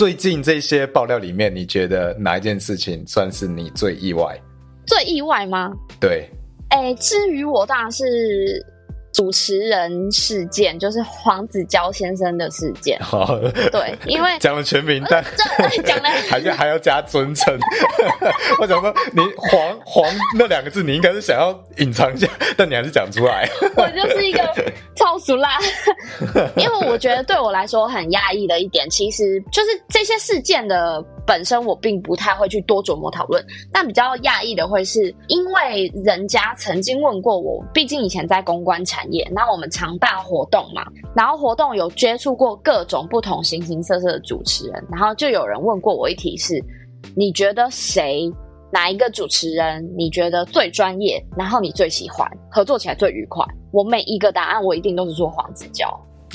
最近这些爆料里面，你觉得哪一件事情算是你最意外？最意外吗？对。哎、欸，至于我当然是。主持人事件就是黄子佼先生的事件。好，对，因为 讲了全名，但讲了 还是还要加尊称。我想说，你黄黄那两个字，你应该是想要隐藏一下，但你还是讲出来。我就是一个超俗辣，因为我觉得对我来说很压抑的一点，其实就是这些事件的。本身我并不太会去多琢磨讨论，但比较讶异的会是因为人家曾经问过我，毕竟以前在公关产业，那我们常办活动嘛，然后活动有接触过各种不同形形色色的主持人，然后就有人问过我一题是：你觉得谁哪一个主持人你觉得最专业，然后你最喜欢合作起来最愉快？我每一个答案我一定都是说黄子佼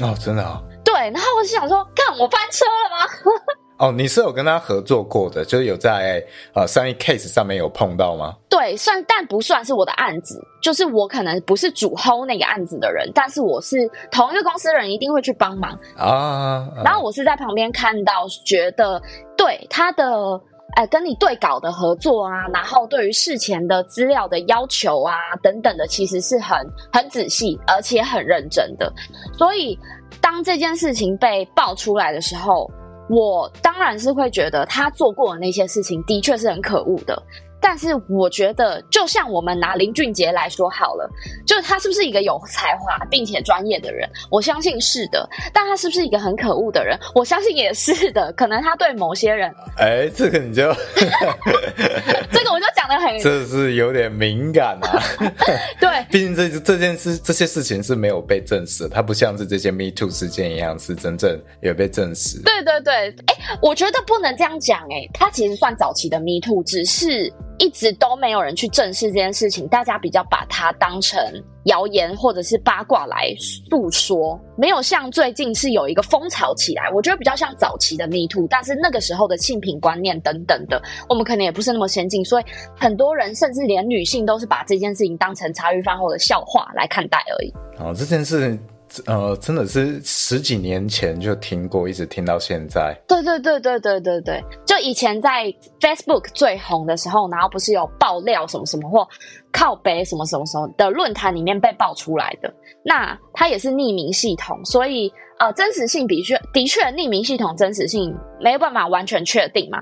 哦，真的啊？对，然后我就想说，看我翻车了吗？哦，你是有跟他合作过的，就是有在呃商业 case 上面有碰到吗？对，算但不算是我的案子，就是我可能不是主 hold 那个案子的人，但是我是同一个公司的人，一定会去帮忙啊，啊。然后我是在旁边看到，觉得对他的哎跟你对稿的合作啊，然后对于事前的资料的要求啊等等的，其实是很很仔细而且很认真的。所以当这件事情被爆出来的时候。我当然是会觉得他做过的那些事情的确是很可恶的。但是我觉得，就像我们拿林俊杰来说好了，就是他是不是一个有才华并且专业的人？我相信是的。但他是不是一个很可恶的人？我相信也是的。可能他对某些人……哎，这个你就 这个我就讲的很，这是有点敏感啊。对，毕竟这这件事这些事情是没有被证实，它不像是这些 Me Too 事件一样是真正有被证实。对对对，哎，我觉得不能这样讲。哎，它其实算早期的 Me Too，只是。一直都没有人去正视这件事情，大家比较把它当成谣言或者是八卦来诉说，没有像最近是有一个风潮起来。我觉得比较像早期的 Me Too，但是那个时候的性品观念等等的，我们可能也不是那么先进，所以很多人甚至连女性都是把这件事情当成茶余饭后的笑话来看待而已。好，这件事。呃，真的是十几年前就听过，一直听到现在。对对对对对对对，就以前在 Facebook 最红的时候，然后不是有爆料什么什么或靠北什么什么什么的论坛里面被爆出来的，那它也是匿名系统，所以呃，真实性的确的确匿名系统真实性没有办法完全确定嘛，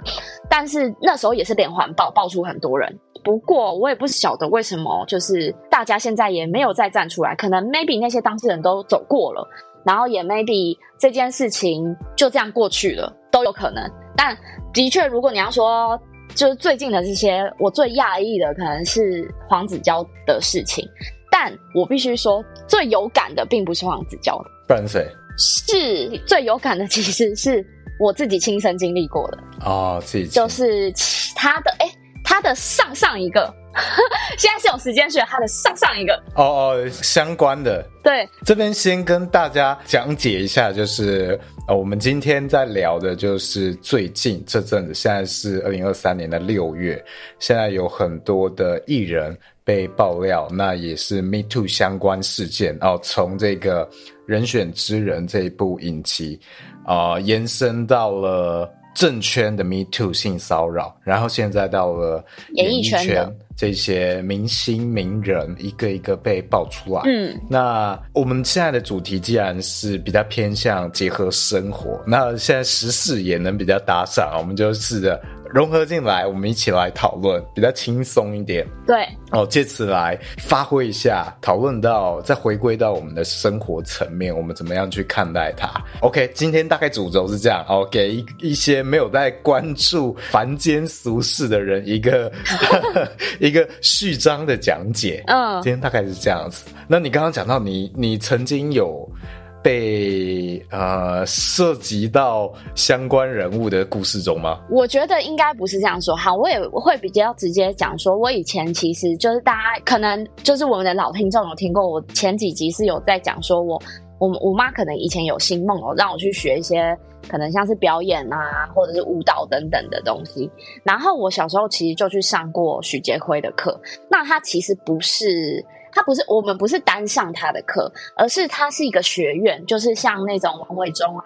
但是那时候也是连环爆，爆出很多人。不过我也不晓得为什么，就是大家现在也没有再站出来，可能 maybe 那些当事人都走过了，然后也 maybe 这件事情就这样过去了，都有可能。但的确，如果你要说就是最近的这些，我最讶异的可能是黄子佼的事情，但我必须说最有感的并不是黄子佼的，不然谁？是最有感的其实是我自己亲身经历过的哦，自己就是其他的哎。诶他的上上一个，现在是有时间学他的上上一个哦哦，相关的。对，这边先跟大家讲解一下，就是呃，我们今天在聊的就是最近这阵子，现在是二零二三年的六月，现在有很多的艺人被爆料，那也是 Me Too 相关事件哦，从这个人选之人这一部影集啊，呃，延伸到了。政圈的 Me Too 性骚扰，然后现在到了演艺圈，这些明星名人一个一个被爆出来。嗯，那我们现在的主题既然是比较偏向结合生活，那现在时事也能比较搭上，我们就试着。融合进来，我们一起来讨论，比较轻松一点。对，哦，借此来发挥一下，讨论到再回归到我们的生活层面，我们怎么样去看待它？OK，今天大概主轴是这样，哦，给一一些没有在关注凡间俗事的人一个 一个序章的讲解。嗯，今天大概是这样子。那你刚刚讲到你，你曾经有。被呃涉及到相关人物的故事中吗？我觉得应该不是这样说。哈，我也会比较直接讲说，我以前其实就是大家可能就是我们的老听众有听过，我前几集是有在讲说我我我妈可能以前有心梦哦，让我去学一些可能像是表演啊，或者是舞蹈等等的东西。然后我小时候其实就去上过许杰辉的课，那他其实不是。他不是我们不是单上他的课，而是他是一个学院，就是像那种王伟忠啊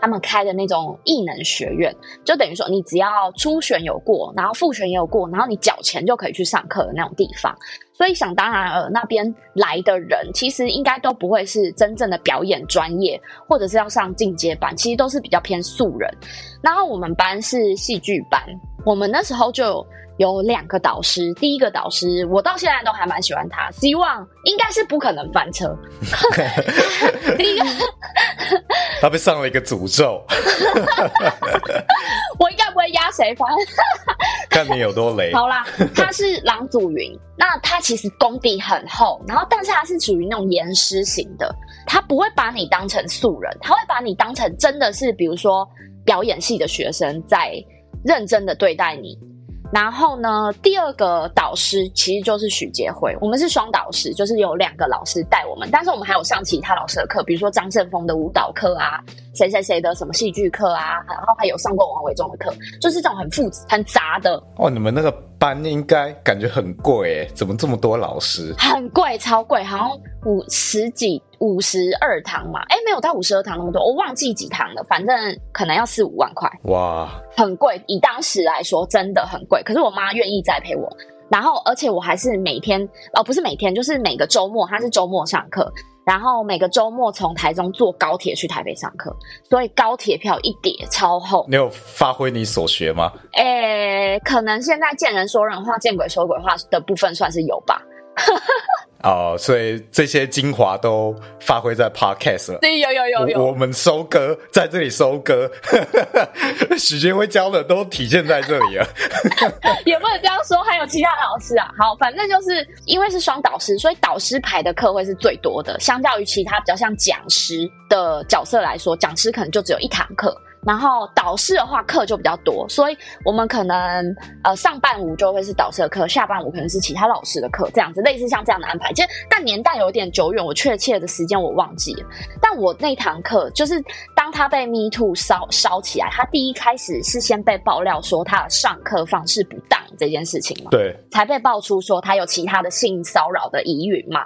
他们开的那种艺能学院，就等于说你只要初选有过，然后复选也有过，然后你缴钱就可以去上课的那种地方。所以想当然尔，那边来的人其实应该都不会是真正的表演专业，或者是要上进阶班，其实都是比较偏素人。然后我们班是戏剧班，我们那时候就。有两个导师，第一个导师我到现在都还蛮喜欢他，希望应该是不可能翻车。第一个，他被上了一个诅咒，我应该不会压谁翻，看你有多雷。好啦，他是郎祖云，那他其实功底很厚，然后但是他是属于那种严师型的，他不会把你当成素人，他会把你当成真的是，比如说表演系的学生，在认真的对待你。然后呢，第二个导师其实就是许杰辉，我们是双导师，就是有两个老师带我们，但是我们还有上其他老师的课，比如说张胜峰的舞蹈课啊，谁谁谁的什么戏剧课啊，然后还有上过王伟忠的课，就是这种很复杂、很杂的。哦，你们那个班应该感觉很贵诶，怎么这么多老师？很贵，超贵，好像五十几。五十二堂嘛，哎，没有到五十二堂那么多，我忘记几堂了，反正可能要四五万块，哇，很贵。以当时来说，真的很贵。可是我妈愿意栽培我，然后而且我还是每天，哦，不是每天，就是每个周末，他是周末上课，然后每个周末从台中坐高铁去台北上课，所以高铁票一叠超厚。你有发挥你所学吗？诶，可能现在见人说人话，见鬼说鬼话的部分算是有吧。哦，oh, 所以这些精华都发挥在 Podcast 了。对，有有有有，我们收割在这里收割，许杰辉教的都体现在这里了。也不能这样说，还有其他老师啊。好，反正就是因为是双导师，所以导师排的课会是最多的，相较于其他比较像讲师的角色来说，讲师可能就只有一堂课。然后导师的话课就比较多，所以我们可能呃上半午就会是导师的课，下半午可能是其他老师的课，这样子类似像这样的安排。其实但年代有点久远，我确切的时间我忘记了。但我那堂课就是当他被 Me Too 烧烧起来，他第一开始是先被爆料说他的上课方式不当这件事情嘛，对，才被爆出说他有其他的性骚扰的疑云嘛。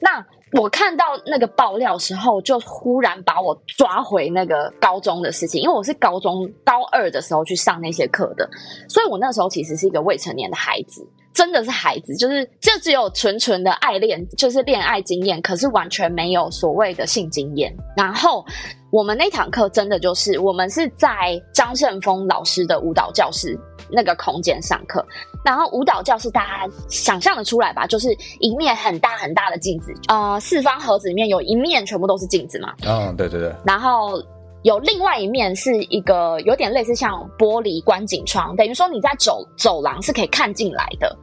那我看到那个爆料时候，就忽然把我抓回那个高中的事情，因为我是高中高二的时候去上那些课的，所以我那时候其实是一个未成年的孩子，真的是孩子，就是就只有纯纯的爱恋，就是恋爱经验，可是完全没有所谓的性经验。然后我们那堂课真的就是我们是在张胜峰老师的舞蹈教室那个空间上课。然后舞蹈教室大家想象的出来吧，就是一面很大很大的镜子，呃，四方盒子里面有一面全部都是镜子嘛。嗯、哦，对对对。然后有另外一面是一个有点类似像玻璃观景窗，等于说你在走走廊是可以看进来的，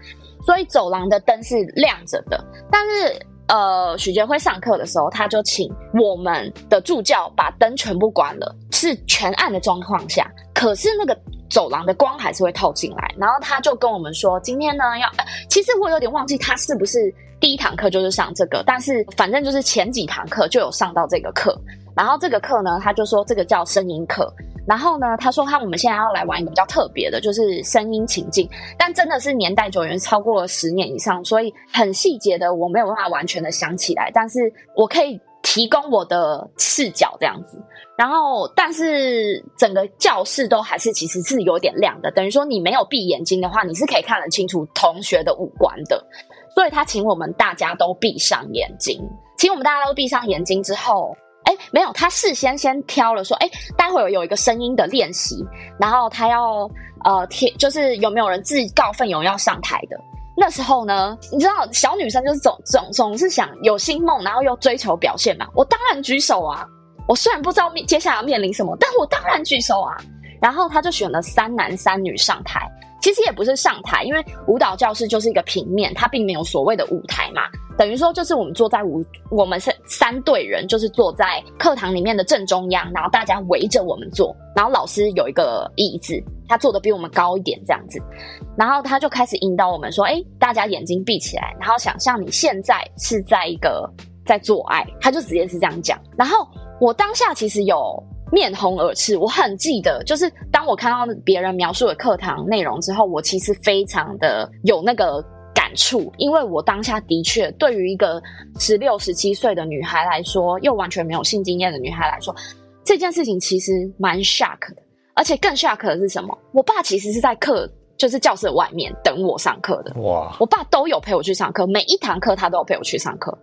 所以走廊的灯是亮着的。但是呃，许杰辉上课的时候，他就请我们的助教把灯全部关了，是全暗的状况下，可是那个。走廊的光还是会透进来，然后他就跟我们说，今天呢要，其实我有点忘记他是不是第一堂课就是上这个，但是反正就是前几堂课就有上到这个课，然后这个课呢，他就说这个叫声音课，然后呢，他说他我们现在要来玩一个比较特别的，就是声音情境，但真的是年代久远，超过了十年以上，所以很细节的我没有办法完全的想起来，但是我可以。提供我的视角这样子，然后但是整个教室都还是其实是有点亮的，等于说你没有闭眼睛的话，你是可以看得清楚同学的五官的。所以他请我们大家都闭上眼睛，请我们大家都闭上眼睛之后，哎，没有，他事先先挑了说，哎，待会儿有一个声音的练习，然后他要呃贴，就是有没有人自告奋勇要上台的。那时候呢，你知道小女生就是总总总是想有星梦，然后又追求表现嘛。我当然举手啊！我虽然不知道面接下来要面临什么，但我当然举手啊。然后他就选了三男三女上台，其实也不是上台，因为舞蹈教室就是一个平面，它并没有所谓的舞台嘛。等于说，就是我们坐在舞，我们是三队人，就是坐在课堂里面的正中央，然后大家围着我们坐，然后老师有一个椅子，他坐的比我们高一点这样子，然后他就开始引导我们说：“哎，大家眼睛闭起来，然后想象你现在是在一个在做爱。”他就直接是这样讲。然后我当下其实有面红耳赤，我很记得，就是当我看到别人描述的课堂内容之后，我其实非常的有那个。感触，因为我当下的确对于一个十六、十七岁的女孩来说，又完全没有性经验的女孩来说，这件事情其实蛮 shock 的。而且更 shock 的是什么？我爸其实是在课，就是教室外面等我上课的。哇！我爸都有陪我去上课，每一堂课他都有陪我去上课。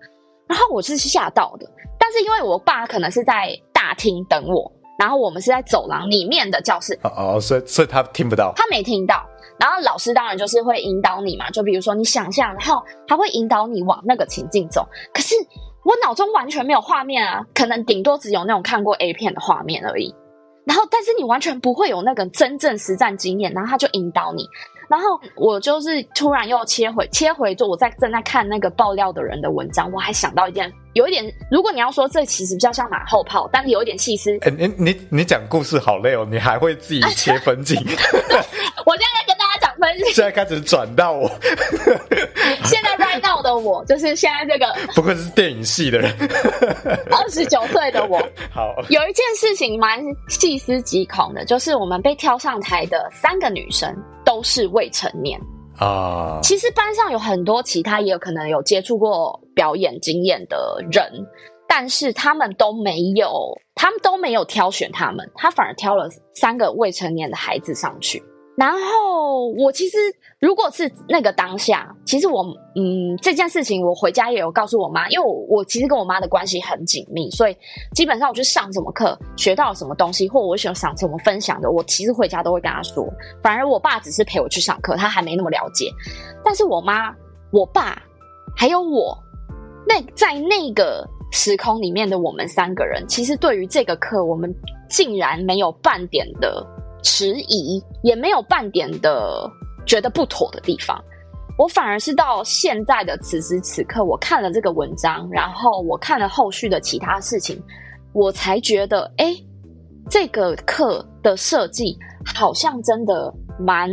然后我是吓到的，但是因为我爸可能是在大厅等我，然后我们是在走廊里面的教室。哦哦，所以所以他听不到，他没听到。然后老师当然就是会引导你嘛，就比如说你想象，然后他会引导你往那个情境走。可是我脑中完全没有画面啊，可能顶多只有那种看过 A 片的画面而已。然后，但是你完全不会有那个真正实战经验，然后他就引导你。然后我就是突然又切回切回，就我在正在看那个爆料的人的文章，我还想到一件，有一点，如果你要说这其实比较像马后炮，但是有一点细思。哎，你你你讲故事好累哦，你还会自己切分镜。我现在跟大家讲分镜，现在开始转到我。现在 right now 的我，就是现在这个，不愧是电影系的人，二十九岁的我。好，有一件事情蛮细思极恐的，就是我们被挑上台的三个女生。都是未成年啊。其实班上有很多其他也有可能有接触过表演经验的人，但是他们都没有，他们都没有挑选他们，他反而挑了三个未成年的孩子上去。然后我其实如果是那个当下，其实我嗯这件事情我回家也有告诉我妈，因为我我其实跟我妈的关系很紧密，所以基本上我去上什么课，学到什么东西，或我想想怎么分享的，我其实回家都会跟她说。反而我爸只是陪我去上课，他还没那么了解。但是我妈、我爸还有我，那在那个时空里面的我们三个人，其实对于这个课，我们竟然没有半点的。迟疑也没有半点的觉得不妥的地方，我反而是到现在的此时此刻，我看了这个文章，然后我看了后续的其他事情，我才觉得，哎，这个课的设计好像真的蛮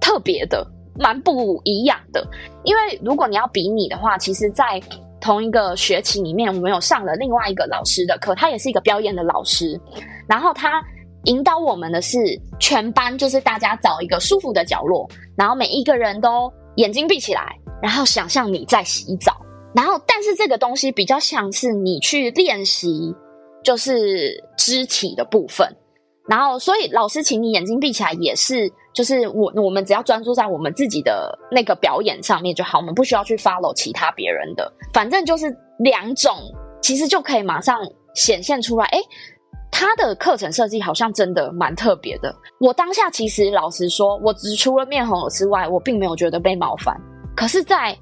特别的，蛮不一样的。因为如果你要比拟的话，其实，在同一个学期里面，我们有上了另外一个老师的课，他也是一个表演的老师，然后他。引导我们的是全班，就是大家找一个舒服的角落，然后每一个人都眼睛闭起来，然后想象你在洗澡，然后但是这个东西比较像是你去练习，就是肢体的部分，然后所以老师请你眼睛闭起来，也是就是我我们只要专注在我们自己的那个表演上面就好，我们不需要去 follow 其他别人的，反正就是两种，其实就可以马上显现出来，诶他的课程设计好像真的蛮特别的。我当下其实老实说，我只除了面红耳赤外，我并没有觉得被冒犯。可是，在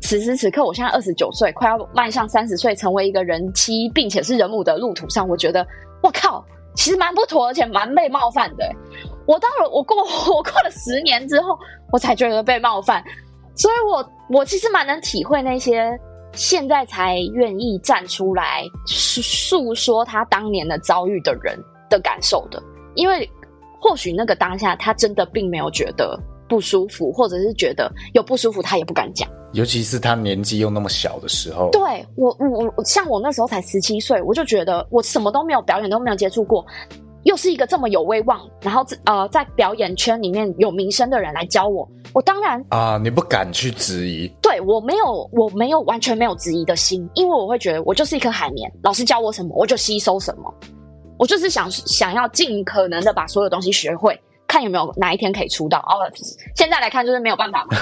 此时此刻，我现在二十九岁，快要迈向三十岁，成为一个人妻，并且是人母的路途上，我觉得，我靠，其实蛮不妥，而且蛮被冒犯的。我到了，我过 我过了十年之后，我才觉得被冒犯。所以我我其实蛮能体会那些。现在才愿意站出来诉说他当年的遭遇的人的感受的，因为或许那个当下他真的并没有觉得不舒服，或者是觉得有不舒服，他也不敢讲。尤其是他年纪又那么小的时候，对，我我我像我那时候才十七岁，我就觉得我什么都没有表演都没有接触过。又是一个这么有威望，然后呃，在表演圈里面有名声的人来教我，我当然啊、呃，你不敢去质疑，对，我没有，我没有完全没有质疑的心，因为我会觉得我就是一颗海绵，老师教我什么我就吸收什么，我就是想想要尽可能的把所有东西学会，看有没有哪一天可以出道。哦，现在来看就是没有办法嘛。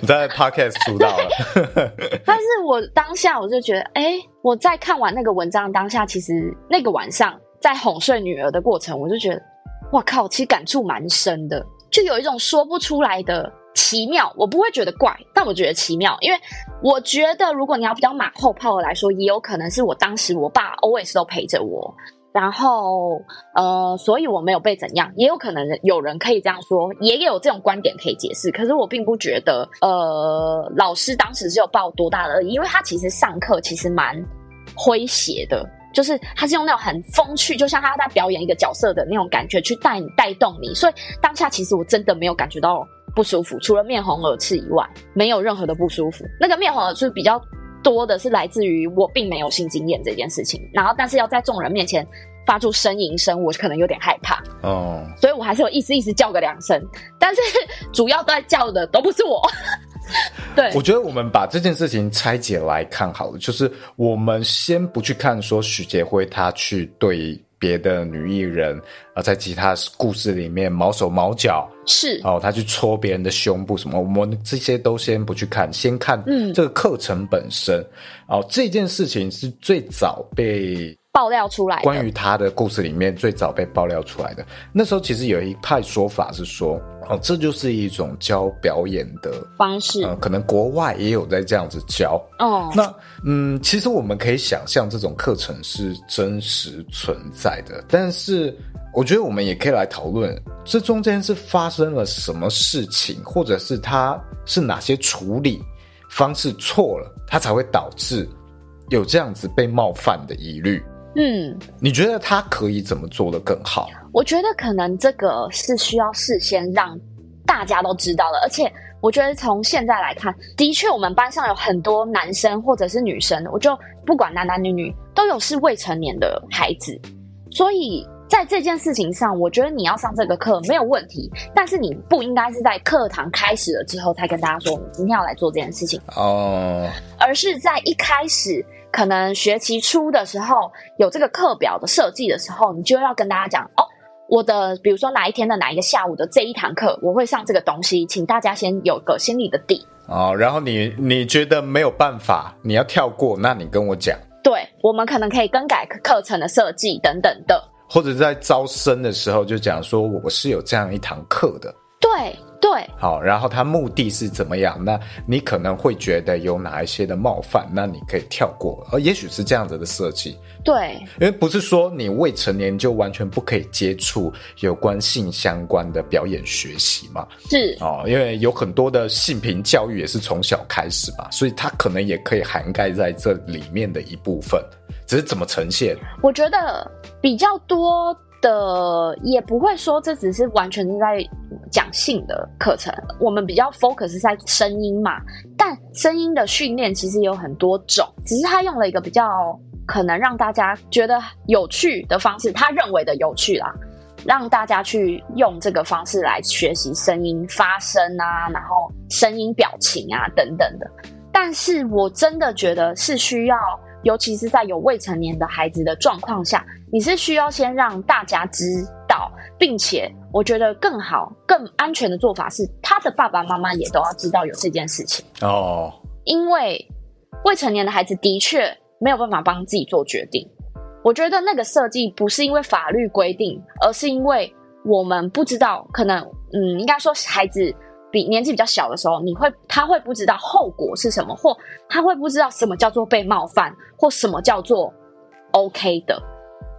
你 在 Podcast 出道了，但是我当下我就觉得，哎、欸，我在看完那个文章当下，其实那个晚上在哄睡女儿的过程，我就觉得，哇靠，其实感触蛮深的，就有一种说不出来的奇妙。我不会觉得怪，但我觉得奇妙，因为我觉得如果你要比较马后炮的来说，也有可能是我当时我爸 always 都陪着我。然后呃，所以我没有被怎样，也有可能有人可以这样说，也有这种观点可以解释。可是我并不觉得，呃，老师当时是有抱多大的恶意，因为他其实上课其实蛮诙谐的，就是他是用那种很风趣，就像他在表演一个角色的那种感觉去带你带动你，所以当下其实我真的没有感觉到不舒服，除了面红耳赤以外，没有任何的不舒服。那个面红耳赤比较。多的是来自于我并没有性经验这件事情，然后但是要在众人面前发出呻吟声，我可能有点害怕哦，所以我还是有意思意思叫个两声，但是主要在叫的都不是我。对，我觉得我们把这件事情拆解来看好了，就是我们先不去看说许杰辉他去对。别的女艺人啊，在其他故事里面毛手毛脚是哦，她去戳别人的胸部什么，我们这些都先不去看，先看嗯这个课程本身、嗯、哦，这件事情是最早被。爆料出来，关于他的故事里面最早被爆料出来的，那时候其实有一派说法是说，哦，这就是一种教表演的方式，呃，可能国外也有在这样子教。哦，那嗯，其实我们可以想象这种课程是真实存在的，但是我觉得我们也可以来讨论，这中间是发生了什么事情，或者是他是哪些处理方式错了，他才会导致有这样子被冒犯的疑虑。嗯，你觉得他可以怎么做得更好？我觉得可能这个是需要事先让大家都知道的，而且我觉得从现在来看，的确我们班上有很多男生或者是女生，我就不管男男女女都有是未成年的孩子，所以在这件事情上，我觉得你要上这个课没有问题，但是你不应该是在课堂开始了之后才跟大家说你今天要来做这件事情哦，而是在一开始。可能学期初的时候有这个课表的设计的时候，你就要跟大家讲哦，我的比如说哪一天的哪一个下午的这一堂课，我会上这个东西，请大家先有个心里的底哦。然后你你觉得没有办法，你要跳过，那你跟我讲。对，我们可能可以更改课程的设计等等的，或者在招生的时候就讲说我是有这样一堂课的。对。对，好，然后他目的是怎么样？那你可能会觉得有哪一些的冒犯，那你可以跳过，而也许是这样子的设计。对，因为不是说你未成年就完全不可以接触有关性相关的表演学习嘛？是哦，因为有很多的性平教育也是从小开始嘛，所以它可能也可以涵盖在这里面的一部分，只是怎么呈现？我觉得比较多。的也不会说这只是完全是在讲性的课程，我们比较 focus 在声音嘛。但声音的训练其实有很多种，只是他用了一个比较可能让大家觉得有趣的方式，他认为的有趣啦，让大家去用这个方式来学习声音发声啊，然后声音表情啊等等的。但是我真的觉得是需要。尤其是在有未成年的孩子的状况下，你是需要先让大家知道，并且我觉得更好、更安全的做法是，他的爸爸妈妈也都要知道有这件事情哦。因为未成年的孩子的确没有办法帮自己做决定。我觉得那个设计不是因为法律规定，而是因为我们不知道，可能嗯，应该说孩子。比年纪比较小的时候，你会他会不知道后果是什么，或他会不知道什么叫做被冒犯，或什么叫做 OK 的。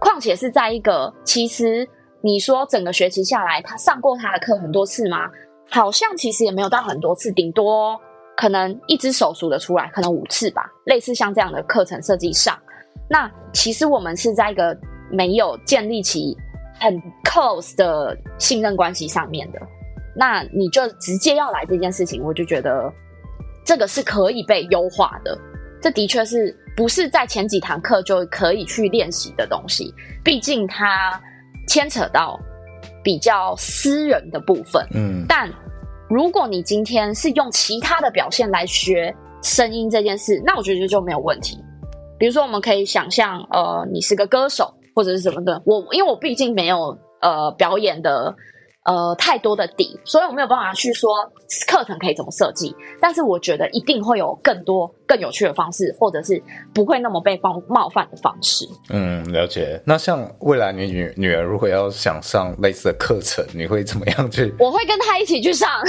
况且是在一个其实你说整个学期下来，他上过他的课很多次吗？好像其实也没有到很多次，顶多可能一只手数得出来，可能五次吧。类似像这样的课程设计上，那其实我们是在一个没有建立起很 close 的信任关系上面的。那你就直接要来这件事情，我就觉得这个是可以被优化的。这的确是不是在前几堂课就可以去练习的东西？毕竟它牵扯到比较私人的部分。嗯，但如果你今天是用其他的表现来学声音这件事，那我觉得就没有问题。比如说，我们可以想象，呃，你是个歌手或者是什么的。我因为我毕竟没有呃表演的。呃，太多的底，所以我没有办法去说课程可以怎么设计。但是我觉得一定会有更多更有趣的方式，或者是不会那么被冒冒犯的方式。嗯，了解。那像未来你女女儿如果要想上类似的课程，你会怎么样去？我会跟她一起去上。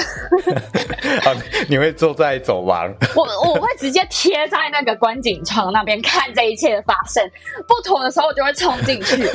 啊，你会坐在走廊？我我会直接贴在那个观景窗那边看这一切的发生。不妥的时候，我就会冲进去。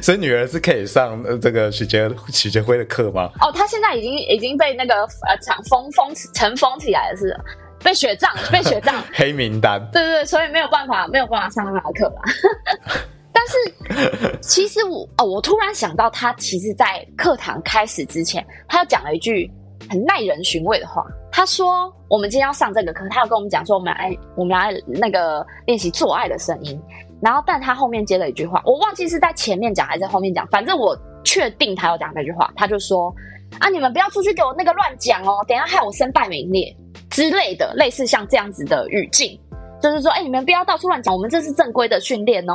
所以女儿是可以。上这个许杰许杰辉的课吗？哦，他现在已经已经被那个呃场封封尘封起来了，是被雪藏被雪藏 黑名单。对对对，所以没有办法没有办法上他的课吧。但是其实我哦，我突然想到，他其实，在课堂开始之前，他又讲了一句很耐人寻味的话。他说：“我们今天要上这个课，他要跟我们讲说，我们来我们来那个练习做爱的声音。”然后，但他后面接了一句话，我忘记是在前面讲还是在后面讲，反正我确定他要讲那句话。他就说：“啊，你们不要出去给我那个乱讲哦，等下害我身败名裂之类的，类似像这样子的语境，就是说，哎，你们不要到处乱讲，我们这是正规的训练哦。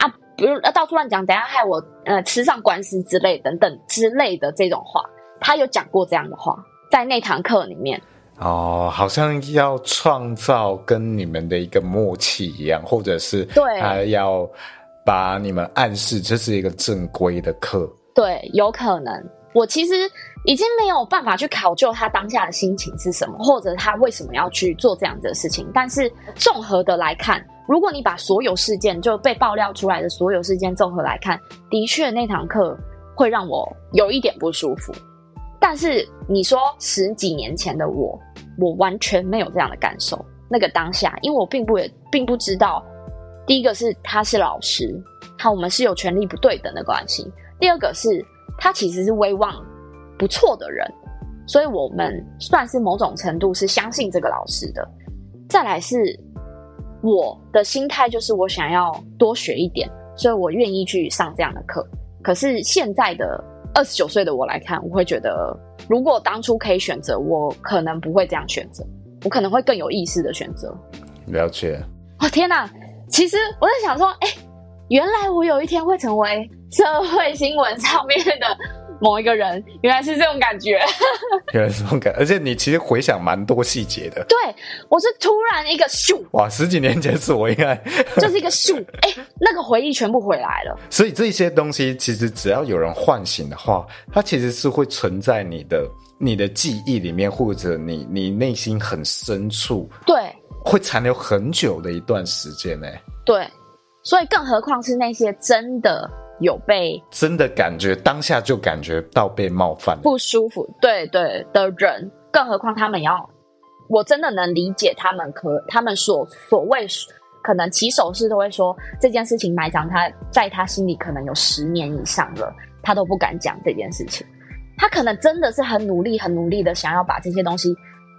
啊，不要到处乱讲，等下害我呃吃上官司之类等等之类的这种话。他有讲过这样的话，在那堂课里面。”哦，好像要创造跟你们的一个默契一样，或者是对，他要把你们暗示这是一个正规的课。对，有可能。我其实已经没有办法去考究他当下的心情是什么，或者他为什么要去做这样子的事情。但是综合的来看，如果你把所有事件就被爆料出来的所有事件综合来看，的确那堂课会让我有一点不舒服。但是你说十几年前的我，我完全没有这样的感受。那个当下，因为我并不也并不知道，第一个是他是老师，他我们是有权力不对等的关系；第二个是他其实是威望不错的人，所以我们算是某种程度是相信这个老师的。再来是我的心态，就是我想要多学一点，所以我愿意去上这样的课。可是现在的。二十九岁的我来看，我会觉得，如果当初可以选择，我可能不会这样选择，我可能会更有意识的选择。了解。哦，天哪！其实我在想说，哎，原来我有一天会成为社会新闻上面的。某一个人，原来是这种感觉，原来是这种感，而且你其实回想蛮多细节的。对，我是突然一个咻，哇，十几年前是我应该 就是一个咻，哎、欸，那个回忆全部回来了。所以这些东西其实只要有人唤醒的话，它其实是会存在你的你的记忆里面，或者你你内心很深处，对，会残留很久的一段时间呢。对，所以更何况是那些真的。有被真的感觉当下就感觉到被冒犯不舒服，对对的人，更何况他们要，我真的能理解他们可他们所所谓可能起手式都会说这件事情埋藏他在他心里可能有十年以上了，他都不敢讲这件事情，他可能真的是很努力很努力的想要把这些东西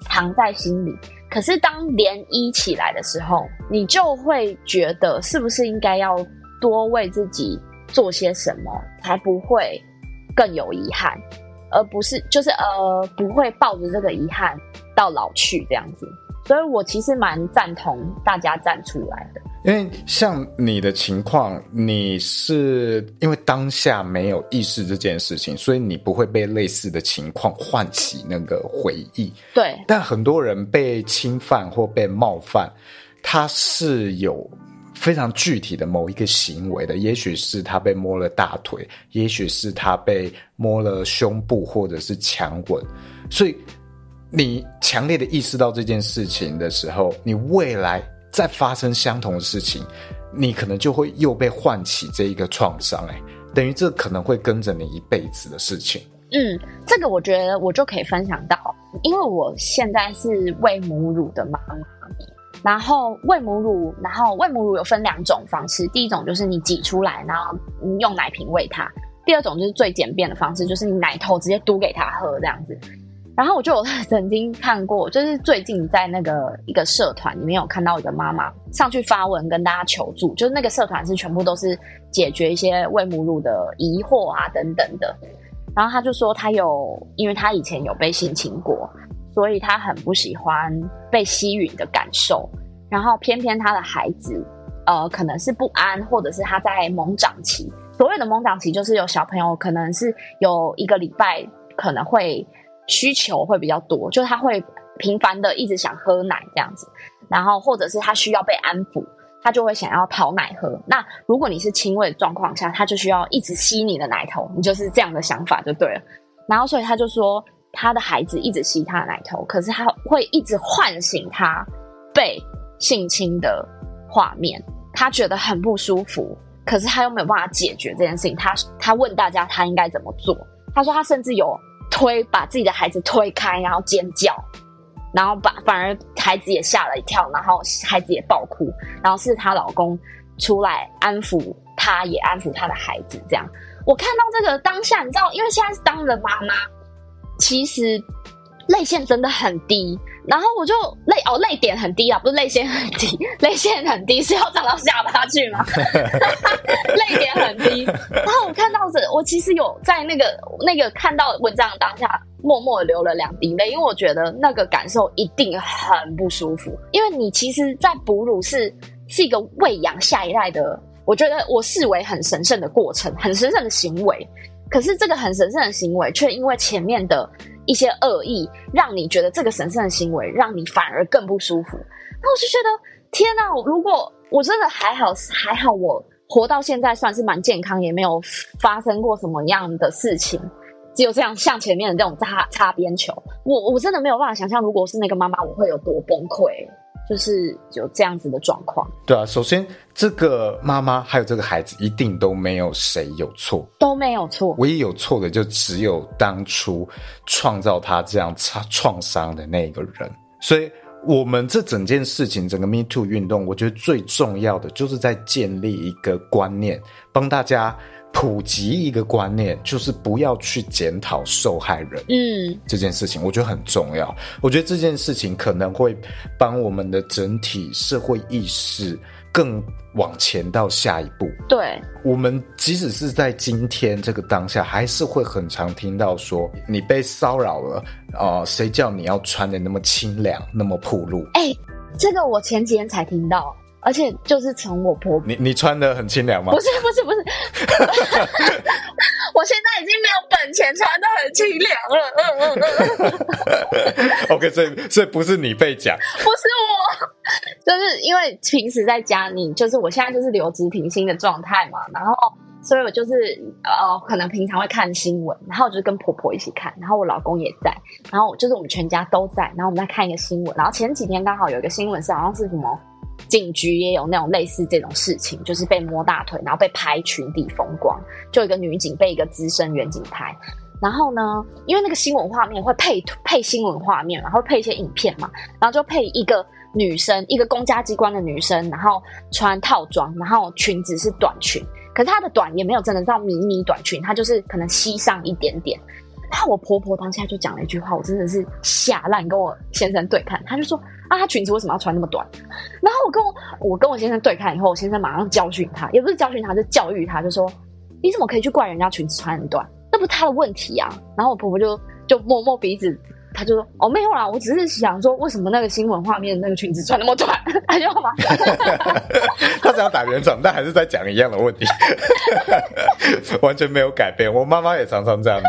藏在心里，可是当涟漪起来的时候，你就会觉得是不是应该要多为自己。做些什么才不会更有遗憾，而不是就是呃不会抱着这个遗憾到老去这样子，所以我其实蛮赞同大家站出来的。因为像你的情况，你是因为当下没有意识这件事情，所以你不会被类似的情况唤起那个回忆。对，但很多人被侵犯或被冒犯，他是有。非常具体的某一个行为的，也许是他被摸了大腿，也许是他被摸了胸部，或者是强吻。所以，你强烈的意识到这件事情的时候，你未来再发生相同的事情，你可能就会又被唤起这一个创伤。哎，等于这可能会跟着你一辈子的事情。嗯，这个我觉得我就可以分享到，因为我现在是喂母乳的妈妈。然后喂母乳，然后喂母乳有分两种方式，第一种就是你挤出来，然后你用奶瓶喂它；第二种就是最简便的方式，就是你奶头直接嘟给它喝这样子。然后我就有曾经看过，就是最近在那个一个社团里面有看到一个妈妈上去发文跟大家求助，就是那个社团是全部都是解决一些喂母乳的疑惑啊等等的。然后他就说他有，因为他以前有被性侵过。所以他很不喜欢被吸吮的感受，然后偏偏他的孩子，呃，可能是不安，或者是他在猛长期，所谓的猛长期，就是有小朋友可能是有一个礼拜可能会需求会比较多，就是他会频繁的一直想喝奶这样子，然后或者是他需要被安抚，他就会想要讨奶喝。那如果你是亲喂的状况下，他就需要一直吸你的奶头，你就是这样的想法就对了。然后所以他就说，他的孩子一直吸他的奶头，可是他会一直唤醒他被性侵的画面，他觉得很不舒服。可是他又没有办法解决这件事情，他他问大家他应该怎么做？他说他甚至有推把自己的孩子推开，然后尖叫，然后把反而孩子也吓了一跳，然后孩子也爆哭，然后是她老公出来安抚她，也安抚她的孩子。这样，我看到这个当下，你知道，因为现在是当了妈妈，其实泪腺真的很低。然后我就泪哦，泪点很低啊，不是泪腺很低，泪腺很低是要长到下巴去吗？泪点很低。然后我看到这，我其实有在那个那个看到文章当下，默默流了两滴泪，因为我觉得那个感受一定很不舒服。因为你其实，在哺乳是是一个喂养下一代的，我觉得我视为很神圣的过程，很神圣的行为。可是这个很神圣的行为，却因为前面的。一些恶意，让你觉得这个神圣的行为让你反而更不舒服。那我就觉得，天哪！如果我真的还好，还好我活到现在算是蛮健康，也没有发生过什么样的事情，只有这样像前面的这种擦擦边球。我我真的没有办法想象，如果是那个妈妈，我会有多崩溃。就是有这样子的状况，对啊。首先，这个妈妈还有这个孩子，一定都没有谁有错，都没有错。唯一有错的，就只有当初创造他这样创创伤的那个人。所以，我们这整件事情，整个 Me Too 运动，我觉得最重要的就是在建立一个观念，帮大家。普及一个观念，就是不要去检讨受害人。嗯，这件事情我觉得很重要。我觉得这件事情可能会帮我们的整体社会意识更往前到下一步。对，我们即使是在今天这个当下，还是会很常听到说你被骚扰了啊，呃，谁叫你要穿的那么清凉，那么暴露？哎，这个我前几天才听到。而且就是从我婆婆，你你穿的很清凉吗？不是不是不是，我现在已经没有本钱穿的很清凉了。嗯嗯嗯嗯。OK，所以所以不是你被讲，不是我，就是因为平时在家，你就是我现在就是留职停薪的状态嘛，然后所以我就是呃，可能平常会看新闻，然后就是跟婆婆一起看，然后我老公也在，然后就是我们全家都在，然后我们在看一个新闻，然后前几天刚好有一个新闻是好像是什么。警局也有那种类似这种事情，就是被摸大腿，然后被拍裙底风光，就一个女警被一个资深员警拍。然后呢，因为那个新闻画面会配配新闻画面，然后配一些影片嘛，然后就配一个女生，一个公家机关的女生，然后穿套装，然后裙子是短裙，可是她的短也没有真的到迷你短裙，她就是可能膝上一点点。然后我婆婆当下就讲了一句话，我真的是吓烂，跟我先生对看，他就说。啊，她裙子为什么要穿那么短？然后我跟我我跟我先生对看以后，我先生马上教训他，也不是教训他，就教育他，就说你怎么可以去怪人家裙子穿很短？那不是他的问题啊。然后我婆婆就就摸摸鼻子，他就说哦没有啦，我只是想说为什么那个新闻画面那个裙子穿那么短？他就嘛，他想要打圆场，但还是在讲一样的问题，完全没有改变。我妈妈也常常这样子。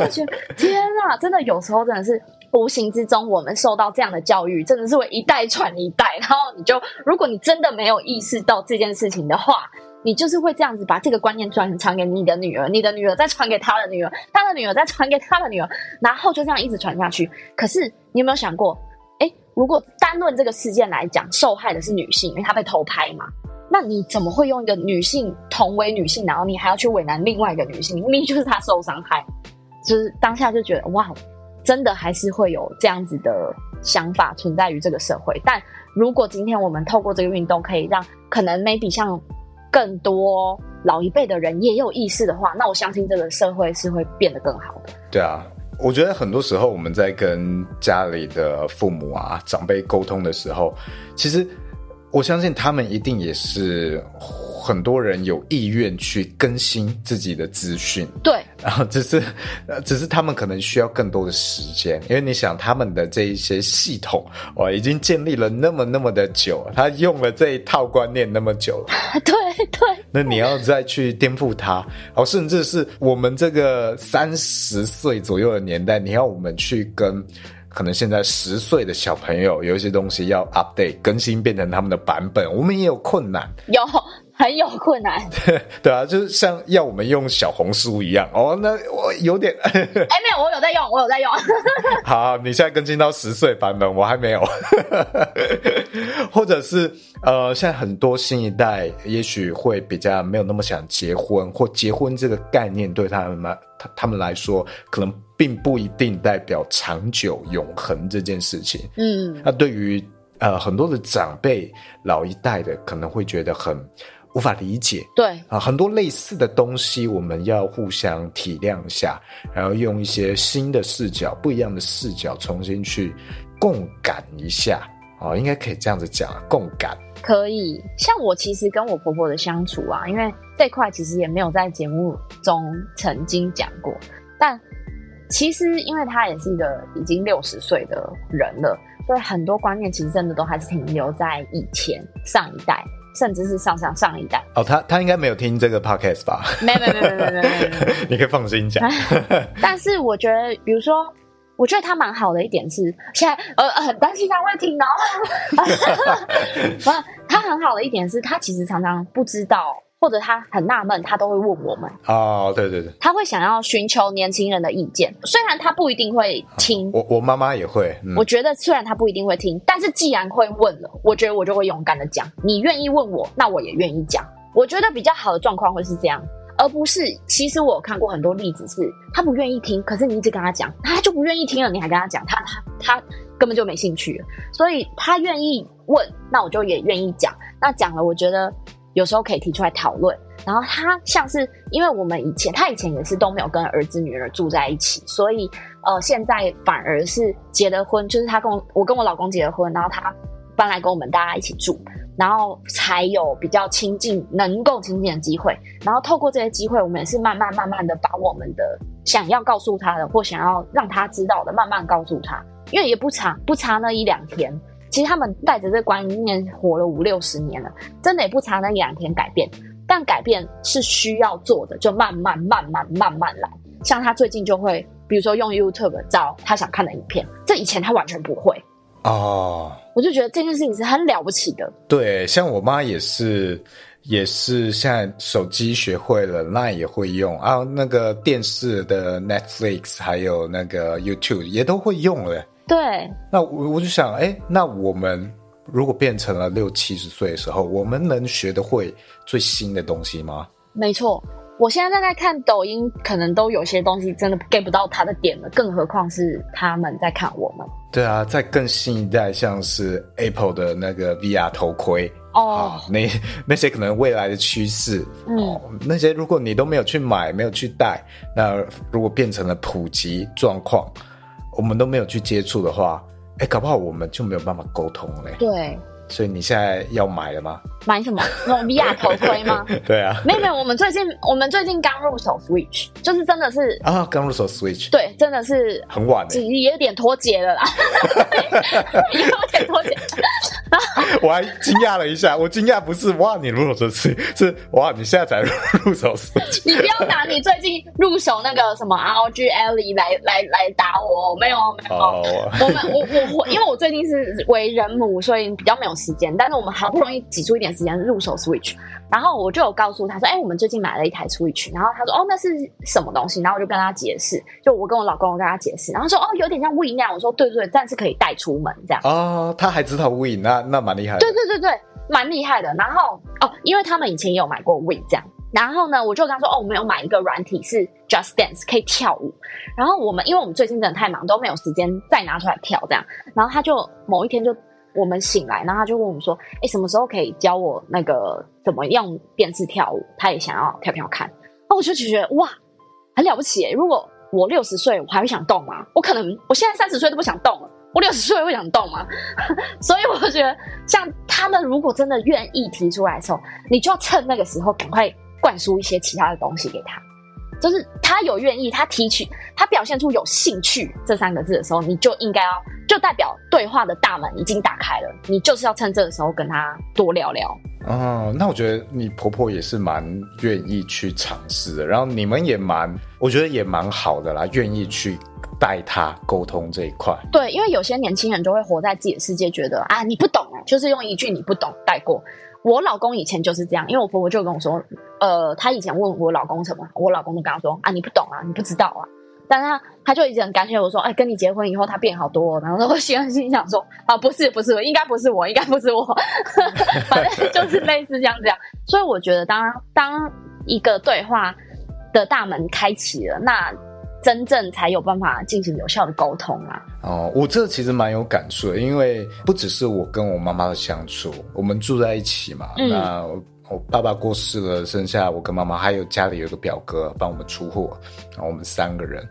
我觉得天啊，真的有时候真的是。无形之中，我们受到这样的教育，真的是会一代传一代。然后你就，如果你真的没有意识到这件事情的话，你就是会这样子把这个观念传传给你的女儿，你的女儿再传给她的女儿，她的女儿再传给她的女儿，然后就这样一直传下去。可是你有没有想过，诶，如果单论这个事件来讲，受害的是女性，因为她被偷拍嘛，那你怎么会用一个女性同为女性，然后你还要去为难另外一个女性？明明就是她受伤害，就是当下就觉得哇。真的还是会有这样子的想法存在于这个社会，但如果今天我们透过这个运动，可以让可能 maybe 像更多老一辈的人也有意识的话，那我相信这个社会是会变得更好的。对啊，我觉得很多时候我们在跟家里的父母啊长辈沟通的时候，其实我相信他们一定也是很多人有意愿去更新自己的资讯，对，然后只是，呃，只是他们可能需要更多的时间，因为你想他们的这一些系统，哇，已经建立了那么那么的久，他用了这一套观念那么久了，对对，那你要再去颠覆它，哦，甚至是我们这个三十岁左右的年代，你要我们去跟。可能现在十岁的小朋友有一些东西要 update 更新变成他们的版本，我们也有困难，有很有困难。对 对啊，就是像要我们用小红书一样哦，那我有点哎、欸，没有，我有在用，我有在用。好，你现在更新到十岁版本，我还没有。或者是呃，现在很多新一代也许会比较没有那么想结婚，或结婚这个概念对他们他他们来说可能。并不一定代表长久永恒这件事情。嗯，那对于呃很多的长辈老一代的，可能会觉得很无法理解。对啊，很多类似的东西，我们要互相体谅一下，然后用一些新的视角、不一样的视角，重新去共感一下。哦，应该可以这样子讲，共感可以。像我其实跟我婆婆的相处啊，因为这块其实也没有在节目中曾经讲过，但。其实，因为她也是一个已经六十岁的人了，所以很多观念其实真的都还是停留在以前上一代，甚至是上上上一代。哦，他他应该没有听这个 podcast 吧？没没没没没没没，你可以放心讲。但是我觉得，比如说，我觉得他蛮好的一点是，现在呃很担心他会听 到。他很好的一点是他其实常常不知道。或者他很纳闷，他都会问我们。哦，对对对，他会想要寻求年轻人的意见，虽然他不一定会听。哦、我我妈妈也会、嗯。我觉得虽然他不一定会听，但是既然会问了，我觉得我就会勇敢的讲。你愿意问我，那我也愿意讲。我觉得比较好的状况会是这样，而不是其实我有看过很多例子是，他不愿意听，可是你一直跟他讲，他就不愿意听了，你还跟他讲，他他他根本就没兴趣了。所以他愿意问，那我就也愿意讲。那讲了，我觉得。有时候可以提出来讨论，然后他像是因为我们以前他以前也是都没有跟儿子女儿住在一起，所以呃现在反而是结了婚，就是他跟我我跟我老公结了婚，然后他搬来跟我们大家一起住，然后才有比较亲近能够亲近的机会，然后透过这些机会，我们也是慢慢慢慢的把我们的想要告诉他的或想要让他知道的慢慢告诉他，因为也不差不差那一两天。其实他们带着这观念活了五六十年了，真的也不差那一两天改变。但改变是需要做的，就慢慢、慢慢、慢慢来。像他最近就会，比如说用 YouTube 找他想看的影片，这以前他完全不会哦。我就觉得这件事情是很了不起的。对，像我妈也是，也是现在手机学会了，那也会用啊。那个电视的 Netflix 还有那个 YouTube 也都会用了。对，那我我就想，哎，那我们如果变成了六七十岁的时候，我们能学得会最新的东西吗？没错，我现在在看抖音，可能都有些东西真的 get 不到他的点了，更何况是他们在看我们。对啊，在更新一代，像是 Apple 的那个 VR 头盔哦，那那些可能未来的趋势，嗯、哦，那些如果你都没有去买，没有去戴，那如果变成了普及状况。我们都没有去接触的话，哎，搞不好我们就没有办法沟通嘞。对，所以你现在要买了吗？买什么？那种 VR 头盔吗？对啊，没有没有，我们最近我们最近刚入手 Switch，就是真的是啊，刚入手 Switch，对，真的是很晚，也有点脱节了啦，也 有点脱节。我还惊讶了一下，我惊讶不是哇，你入手 Switch，是哇，你现在才入手 Switch。你不要拿你最近入手那个什么 ROG Ally 来来来打我，没有没有，哦、我们我我我，因为我最近是为人母，所以比较没有时间，但是我们好不容易挤出一点时间入手 Switch，然后我就有告诉他说，哎、欸，我们最近买了一台 Switch，然后他说，哦，那是什么东西？然后我就跟他解释，就我跟我老公我跟他解释，然后说，哦，有点像 Wii 那样，我说，对对对，但是可以带出门这样。哦，他还知道 Wii 那那蛮厉害的。对对对对，蛮厉害的。然后哦，因为他们以前也有买过 Wii 这样，然后呢，我就跟他说，哦，我们有买一个软体是 Just Dance 可以跳舞，然后我们因为我们最近真的太忙，都没有时间再拿出来跳这样，然后他就某一天就。我们醒来，然后他就问我们说：“哎，什么时候可以教我那个怎么用电视跳舞？他也想要跳跳看。”那我就觉得哇，很了不起诶！如果我六十岁，我还会想动吗？我可能我现在三十岁都不想动了，我六十岁会想动吗？所以我觉得，像他们如果真的愿意提出来的时候，你就要趁那个时候赶快灌输一些其他的东西给他。就是他有愿意，他提取，他表现出有兴趣这三个字的时候，你就应该要，就代表对话的大门已经打开了。你就是要趁这个时候跟他多聊聊。哦，那我觉得你婆婆也是蛮愿意去尝试的，然后你们也蛮，我觉得也蛮好的啦，愿意去。带他沟通这一块，对，因为有些年轻人就会活在自己的世界，觉得啊，你不懂，就是用一句你不懂带过。我老公以前就是这样，因为我婆婆就跟我说，呃，她以前问我老公什么，我老公就跟她说啊，你不懂啊，你不知道啊。但是他他就一直很感谢我说，哎，跟你结婚以后他变好多。然后我心心想说，啊，不是不是，应该不是我，应该不是我，反正就是类似这样这样。所以我觉得，当当一个对话的大门开启了，那。真正才有办法进行有效的沟通啊！哦，我这其实蛮有感触的，因为不只是我跟我妈妈的相处，我们住在一起嘛，嗯、那。我爸爸过世了，剩下我跟妈妈，还有家里有个表哥帮我们出货，然后我们三个人。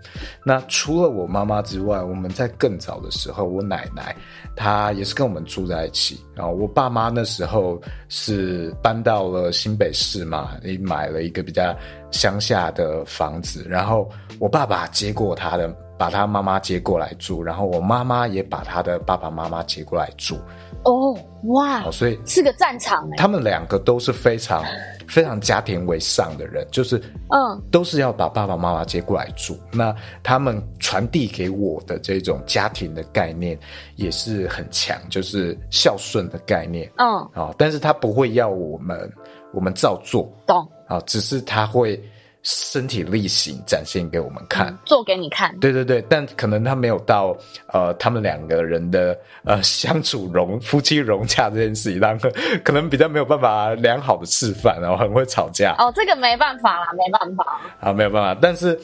那除了我妈妈之外，我们在更早的时候，我奶奶她也是跟我们住在一起。然后我爸妈那时候是搬到了新北市嘛，你买了一个比较乡下的房子，然后我爸爸接过他的，把他妈妈接过来住，然后我妈妈也把他的爸爸妈妈接过来住。哦，哇！哦，所以是个战场。他们两个都是非常非常家庭为上的人，就是嗯，都是要把爸爸妈妈接过来住。那他们传递给我的这种家庭的概念也是很强，就是孝顺的概念。嗯，哦，但是他不会要我们我们照做，懂？啊，只是他会。身体力行展现给我们看，嗯，做给你看。对对对，但可能他没有到呃，他们两个人的呃 相处融夫妻融洽这件事情，当可可能比较没有办法良好的示范，然后很会吵架。哦，这个没办法啦，没办法啊，没有办法。但是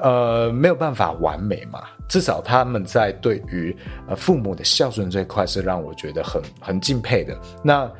呃，没有办法完美嘛，至少他们在对于呃父母的孝顺这一块是让我觉得很很敬佩的。那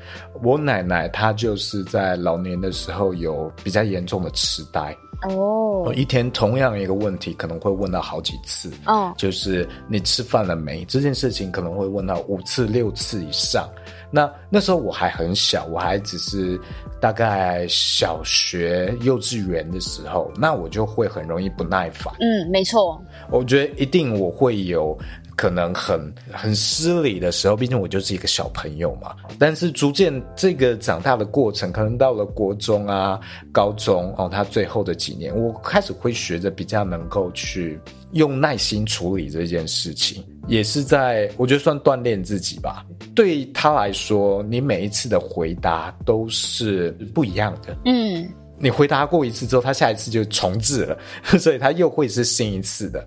我奶奶她就是在老年的时候有比较严重的痴呆。哦，oh. 一天同样一个问题可能会问到好几次，哦，oh. 就是你吃饭了没？这件事情可能会问到五次六次以上。那那时候我还很小，我还只是大概小学幼稚园的时候，那我就会很容易不耐烦。嗯，没错，我觉得一定我会有。可能很很失礼的时候，毕竟我就是一个小朋友嘛。但是逐渐这个长大的过程，可能到了国中啊、高中哦，他最后的几年，我开始会学着比较能够去用耐心处理这件事情，也是在我觉得算锻炼自己吧。对他来说，你每一次的回答都是不一样的。嗯。你回答过一次之后，他下一次就重置了，所以他又会是新一次的。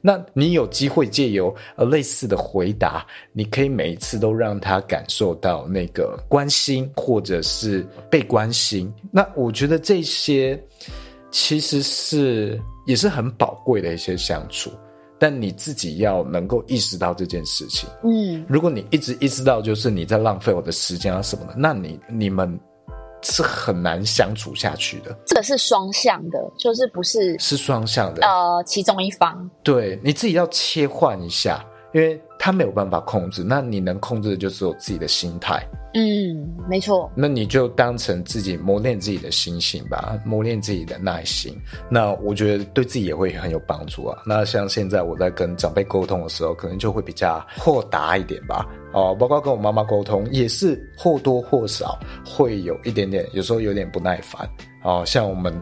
那你有机会借由呃类似的回答，你可以每一次都让他感受到那个关心，或者是被关心。那我觉得这些其实是也是很宝贵的一些相处，但你自己要能够意识到这件事情。嗯，如果你一直意识到就是你在浪费我的时间啊什么的，那你你们。是很难相处下去的。这个是双向的，就是不是是双向的。呃，其中一方，对，你自己要切换一下，因为他没有办法控制，那你能控制的就是我自己的心态。嗯，没错。那你就当成自己磨练自己的心性吧，磨练自己的耐心。那我觉得对自己也会很有帮助啊。那像现在我在跟长辈沟通的时候，可能就会比较豁达一点吧。哦，包括跟我妈妈沟通，也是或多或少会有一点点，有时候有点不耐烦。哦，像我们。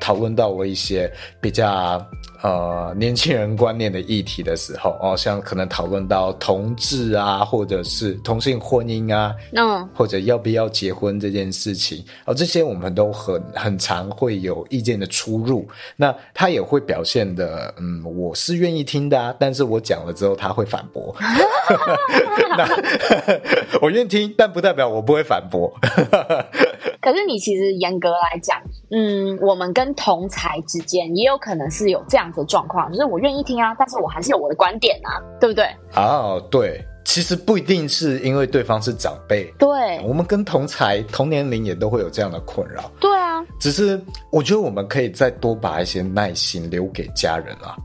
讨论到了一些比较呃年轻人观念的议题的时候，哦，像可能讨论到同志啊，或者是同性婚姻啊，嗯，或者要不要结婚这件事情，哦，这些我们都很很常会有意见的出入。那他也会表现的，嗯，我是愿意听的啊，但是我讲了之后他会反驳。那 我愿意听，但不代表我不会反驳。可是你其实严格来讲，嗯，我们跟同才之间也有可能是有这样子的状况，就是我愿意听啊，但是我还是有我的观点啊，对不对？哦，对，其实不一定是因为对方是长辈，对，我们跟同才同年龄也都会有这样的困扰，对啊，只是我觉得我们可以再多把一些耐心留给家人啊。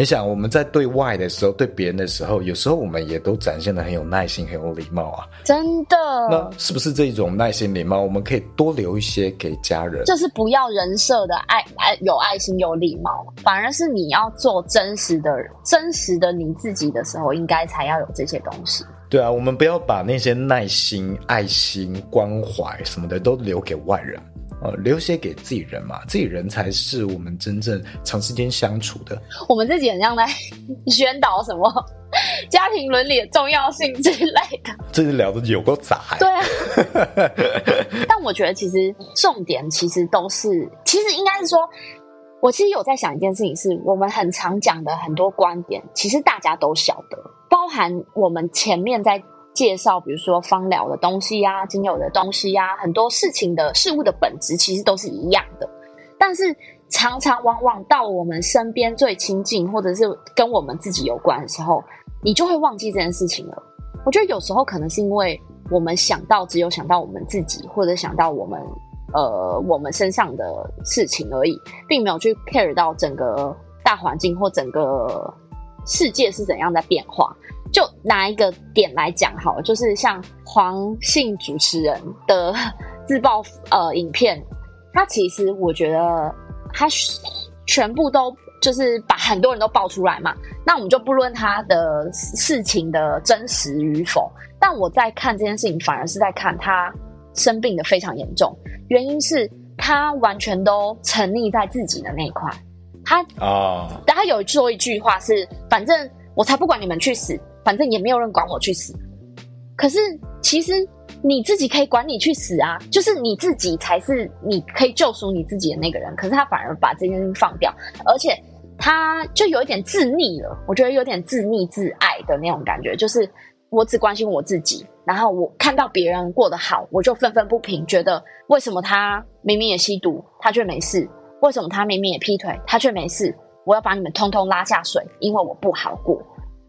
你想我们在对外的时候，对别人的时候，有时候我们也都展现的很有耐心、很有礼貌啊。真的。那是不是这种耐心、礼貌，我们可以多留一些给家人？就是不要人设的爱爱有爱心、有礼貌，反而是你要做真实的、真实的你自己的时候，应该才要有这些东西。对啊，我们不要把那些耐心、爱心、关怀什么的都留给外人。呃，留些给自己人嘛，自己人才是我们真正长时间相处的。我们自己很像在宣导什么 家庭伦理的重要性之类的。这是聊的有够杂。对啊。但我觉得其实重点其实都是，其实应该是说，我其实有在想一件事情，是我们很常讲的很多观点，其实大家都晓得，包含我们前面在。介绍，比如说芳疗的东西呀、啊，精油的东西呀、很多事情的事物的本质其实都是一样的，但是常常往往到我们身边最亲近，或者是跟我们自己有关的时候，你就会忘记这件事情了。我觉得有时候可能是因为我们想到只有想到我们自己，或者想到我们呃我们身上的事情而已，并没有去 care 到整个大环境或整个世界是怎样在变化。就拿一个点来讲好了，就是像黄姓主持人的自爆呃影片，他其实我觉得他全部都就是把很多人都爆出来嘛。那我们就不论他的事情的真实与否，但我在看这件事情，反而是在看他生病的非常严重，原因是他完全都沉溺在自己的那一块。他啊，但他有说一句话是：反正我才不管你们去死。反正也没有人管我去死，可是其实你自己可以管你去死啊！就是你自己才是你可以救赎你自己的那个人。可是他反而把这件事放掉，而且他就有一点自溺了。我觉得有点自溺自爱的那种感觉，就是我只关心我自己，然后我看到别人过得好，我就愤愤不平，觉得为什么他明明也吸毒，他却没事？为什么他明明也劈腿，他却没事？我要把你们通通拉下水，因为我不好过。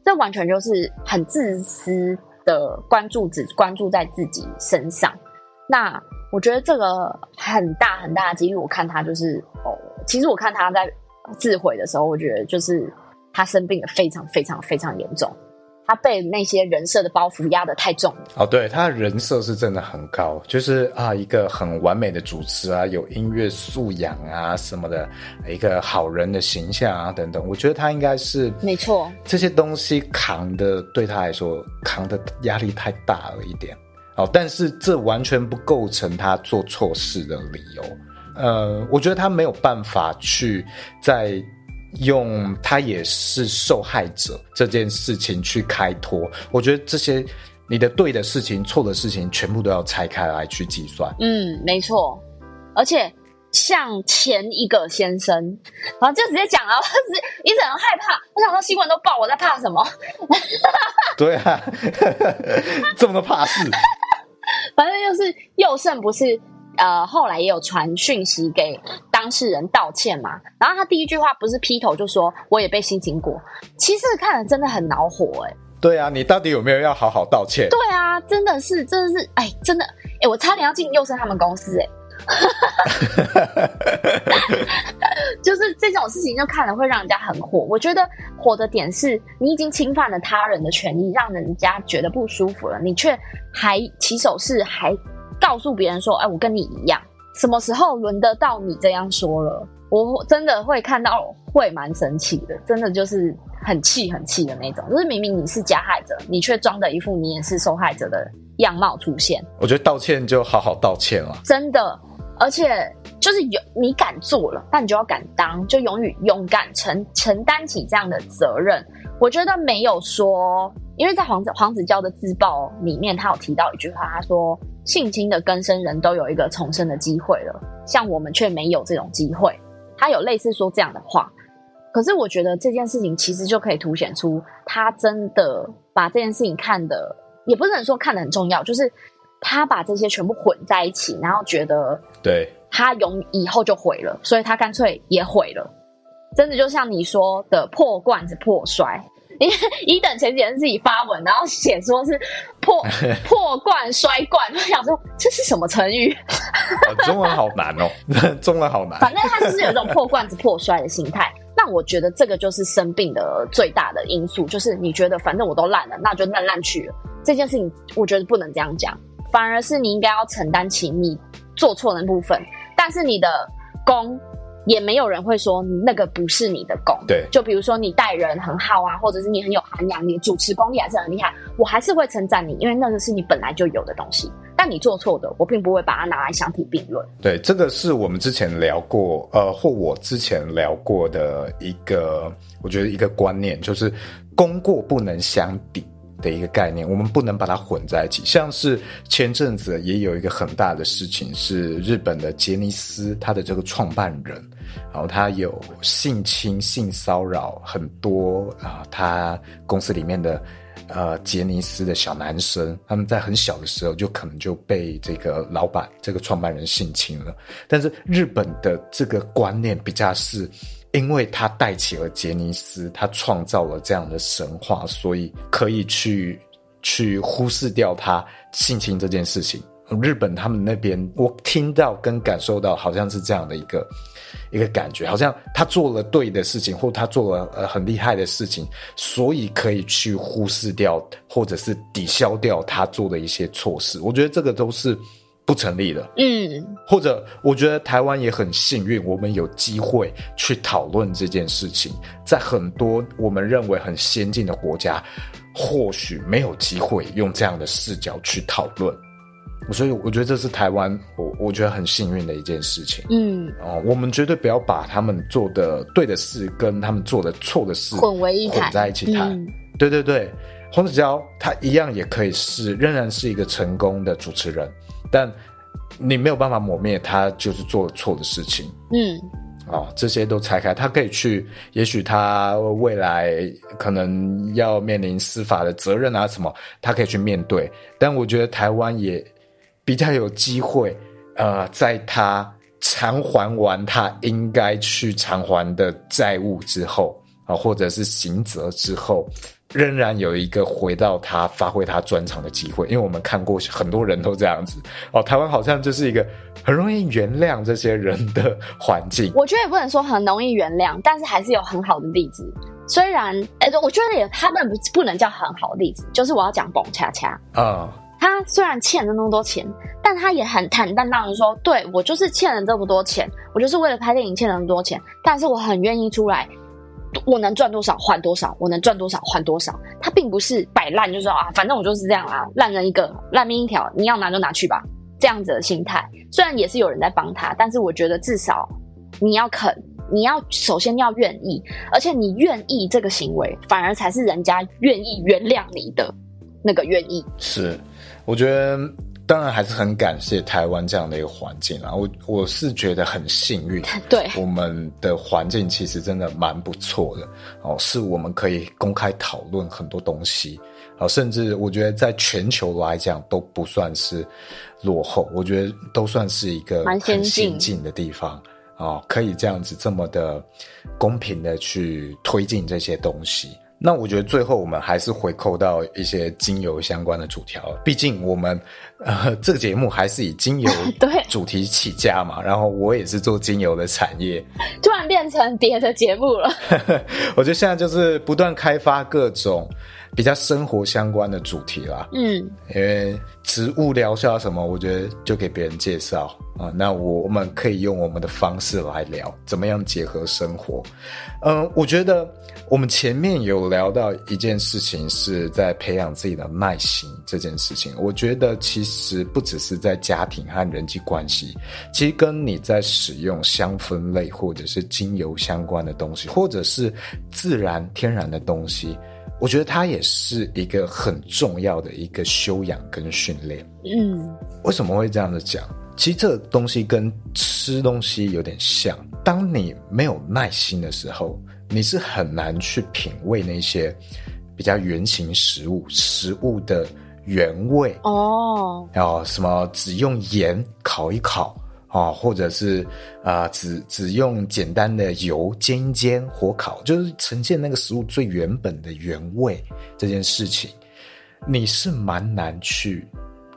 这完全就是很自私的关注，只关注在自己身上。那我觉得这个很大很大的几率，我看他就是哦，其实我看他在自毁的时候，我觉得就是他生病的非常非常非常严重。他被那些人设的包袱压得太重了。哦，对，他的人设是真的很高，就是啊，一个很完美的主持啊，有音乐素养啊什么的，一个好人的形象啊等等。我觉得他应该是没错，这些东西扛的对他来说扛的压力太大了一点。哦，但是这完全不构成他做错事的理由。呃，我觉得他没有办法去在。用他也是受害者这件事情去开脱，我觉得这些你的对的事情、错的事情，全部都要拆开来去计算。嗯，没错。而且像前一个先生，然后就直接讲了，一直很害怕。我想说新闻都报，我在怕什么？对啊，这么多怕事。反正就是佑胜不是。呃，后来也有传讯息给当事人道歉嘛，然后他第一句话不是劈头就说我也被性侵过，其实看了真的很恼火哎、欸。对啊，你到底有没有要好好道歉？对啊，真的是，真的是，哎，真的，哎，我差点要进佑生他们公司哎、欸，就是这种事情就看了会让人家很火。我觉得火的点是你已经侵犯了他人的权益，让人家觉得不舒服了，你却还起手是还。告诉别人说：“哎，我跟你一样。”什么时候轮得到你这样说了？我真的会看到，会蛮生气的。真的就是很气、很气的那种。就是明明你是加害者，你却装的一副你也是受害者的样貌出现。我觉得道歉就好好道歉了。真的，而且就是有你敢做了，那你就要敢当，就勇于勇敢承承担起这样的责任。我觉得没有说，因为在黄子黄子佼的自爆里面，他有提到一句话，他说。性侵的更生人都有一个重生的机会了，像我们却没有这种机会。他有类似说这样的话，可是我觉得这件事情其实就可以凸显出他真的把这件事情看得，也不能说看得很重要，就是他把这些全部混在一起，然后觉得对他永以后就毁了，所以他干脆也毁了。真的就像你说的破罐子破摔。因为一等前几天自己发文，然后写说是破 破罐摔罐，我想说这是什么成语？中文好难哦，中文好难。反正他就是有一种破罐子破摔的心态。那我觉得这个就是生病的最大的因素，就是你觉得反正我都烂了，那就烂烂去了。这件事情我觉得不能这样讲，反而是你应该要承担起你做错的部分，但是你的功。也没有人会说那个不是你的功，对，就比如说你待人很好啊，或者是你很有涵养，你的主持功力还是很厉害，我还是会称赞你，因为那个是你本来就有的东西。但你做错的，我并不会把它拿来相提并论。对，这个是我们之前聊过，呃，或我之前聊过的一个，我觉得一个观念就是功过不能相抵。的一个概念，我们不能把它混在一起。像是前阵子也有一个很大的事情，是日本的杰尼斯，他的这个创办人，然后他有性侵、性骚扰很多啊，他公司里面的呃杰尼斯的小男生，他们在很小的时候就可能就被这个老板、这个创办人性侵了。但是日本的这个观念比较是。因为他带起了杰尼斯，他创造了这样的神话，所以可以去去忽视掉他性侵这件事情。日本他们那边，我听到跟感受到好像是这样的一个一个感觉，好像他做了对的事情，或他做了呃很厉害的事情，所以可以去忽视掉，或者是抵消掉他做的一些错事。我觉得这个都是。不成立的，嗯，或者我觉得台湾也很幸运，我们有机会去讨论这件事情。在很多我们认为很先进的国家，或许没有机会用这样的视角去讨论。所以我觉得这是台湾，我我觉得很幸运的一件事情。嗯，哦，我们绝对不要把他们做的对的事跟他们做的错的事混为一谈，混在一起谈。嗯、对对对，黄子佼他一样也可以是，仍然是一个成功的主持人。但你没有办法抹灭他就是做了错的事情，嗯，哦，这些都拆开，他可以去，也许他未来可能要面临司法的责任啊什么，他可以去面对。但我觉得台湾也比较有机会，呃，在他偿还完他应该去偿还的债务之后啊，或者是刑责之后。仍然有一个回到他发挥他专长的机会，因为我们看过很多人都这样子哦。台湾好像就是一个很容易原谅这些人的环境。我觉得也不能说很容易原谅，但是还是有很好的例子。虽然，哎、欸，我觉得也他们不不能叫很好的例子。就是我要讲蹦恰恰啊，他虽然欠了那么多钱，但他也很坦荡荡的说：“对，我就是欠了这么多钱，我就是为了拍电影欠了那么多钱，但是我很愿意出来。”我能赚多少还多少，我能赚多少还多少。他并不是摆烂，就是说啊，反正我就是这样啊，烂人一个，烂命一条，你要拿就拿去吧，这样子的心态。虽然也是有人在帮他，但是我觉得至少你要肯，你要首先要愿意，而且你愿意这个行为，反而才是人家愿意原谅你的那个愿意。是，我觉得。当然还是很感谢台湾这样的一个环境啊，我我是觉得很幸运，对，我们的环境其实真的蛮不错的哦，是我们可以公开讨论很多东西，哦，甚至我觉得在全球来讲都不算是落后，我觉得都算是一个很先进的地方啊，哦，可以这样子这么的公平的去推进这些东西。那我觉得最后我们还是回扣到一些精油相关的主条，毕竟我们呃这个节目还是以精油 主题起家嘛，然后我也是做精油的产业，突然变成别的节目了。我觉得现在就是不断开发各种比较生活相关的主题啦，嗯，因为植物疗效什么，我觉得就给别人介绍啊，那我我们可以用我们的方式来聊，怎么样结合生活，嗯，我觉得。我们前面有聊到一件事情，是在培养自己的耐心这件事情。我觉得其实不只是在家庭和人际关系，其实跟你在使用香氛类或者是精油相关的东西，或者是自然天然的东西，我觉得它也是一个很重要的一个修养跟训练。嗯，为什么会这样子讲？其实这个东西跟吃东西有点像，当你没有耐心的时候。你是很难去品味那些比较原型食物，食物的原味哦，然后什么只用盐烤一烤啊，或者是啊、只只用简单的油煎一煎火烤，就是呈现那个食物最原本的原味这件事情，你是蛮难去